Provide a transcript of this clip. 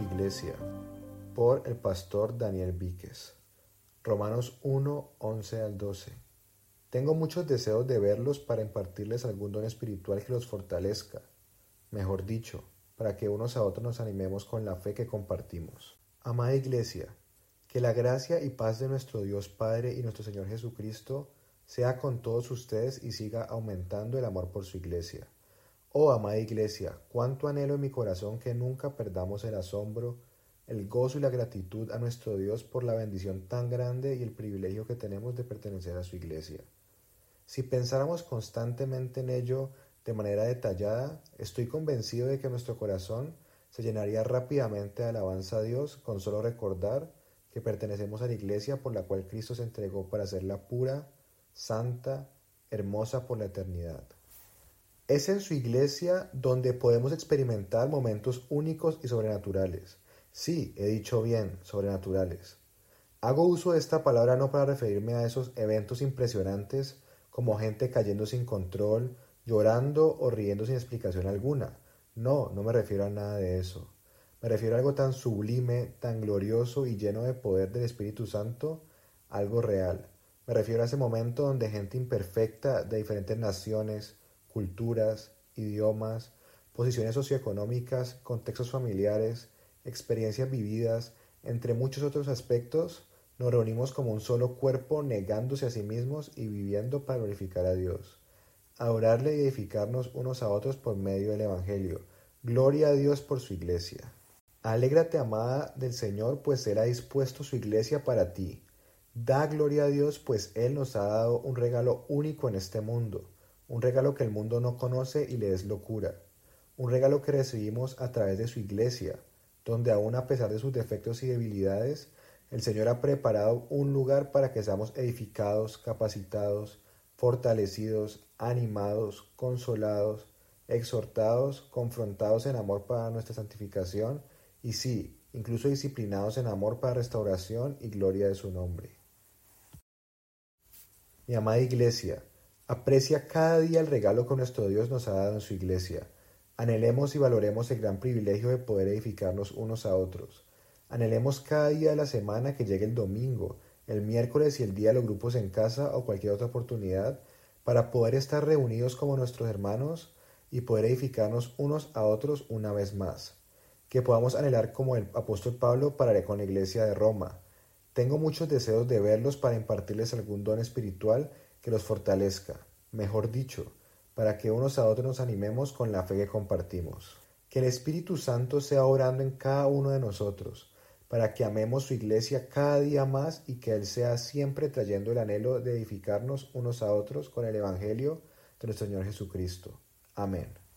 Iglesia por el pastor Daniel Víquez. Romanos 1, 11 al 12. Tengo muchos deseos de verlos para impartirles algún don espiritual que los fortalezca, mejor dicho, para que unos a otros nos animemos con la fe que compartimos. Amada Iglesia, que la gracia y paz de nuestro Dios Padre y nuestro Señor Jesucristo sea con todos ustedes y siga aumentando el amor por su Iglesia. Oh amada Iglesia, cuánto anhelo en mi corazón que nunca perdamos el asombro, el gozo y la gratitud a nuestro Dios por la bendición tan grande y el privilegio que tenemos de pertenecer a su Iglesia. Si pensáramos constantemente en ello de manera detallada, estoy convencido de que nuestro corazón se llenaría rápidamente de alabanza a Dios con solo recordar que pertenecemos a la Iglesia por la cual Cristo se entregó para hacerla pura, santa, hermosa por la eternidad. Es en su iglesia donde podemos experimentar momentos únicos y sobrenaturales. Sí, he dicho bien, sobrenaturales. Hago uso de esta palabra no para referirme a esos eventos impresionantes como gente cayendo sin control, llorando o riendo sin explicación alguna. No, no me refiero a nada de eso. Me refiero a algo tan sublime, tan glorioso y lleno de poder del Espíritu Santo, algo real. Me refiero a ese momento donde gente imperfecta de diferentes naciones, culturas, idiomas, posiciones socioeconómicas, contextos familiares, experiencias vividas, entre muchos otros aspectos, nos reunimos como un solo cuerpo negándose a sí mismos y viviendo para glorificar a Dios. Adorarle y edificarnos unos a otros por medio del Evangelio. Gloria a Dios por su iglesia. Alégrate, amada del Señor, pues Él ha dispuesto su iglesia para ti. Da gloria a Dios, pues Él nos ha dado un regalo único en este mundo un regalo que el mundo no conoce y le es locura, un regalo que recibimos a través de su iglesia, donde aún a pesar de sus defectos y debilidades, el Señor ha preparado un lugar para que seamos edificados, capacitados, fortalecidos, animados, consolados, exhortados, confrontados en amor para nuestra santificación y sí, incluso disciplinados en amor para restauración y gloria de su nombre. Mi amada iglesia, Aprecia cada día el regalo que nuestro Dios nos ha dado en su iglesia. Anhelemos y valoremos el gran privilegio de poder edificarnos unos a otros. Anhelemos cada día de la semana que llegue el domingo, el miércoles y el día de los grupos en casa o cualquier otra oportunidad para poder estar reunidos como nuestros hermanos y poder edificarnos unos a otros una vez más. Que podamos anhelar como el apóstol Pablo para con la iglesia de Roma. Tengo muchos deseos de verlos para impartirles algún don espiritual que los fortalezca, mejor dicho, para que unos a otros nos animemos con la fe que compartimos. Que el Espíritu Santo sea orando en cada uno de nosotros, para que amemos su iglesia cada día más y que Él sea siempre trayendo el anhelo de edificarnos unos a otros con el Evangelio de nuestro Señor Jesucristo. Amén.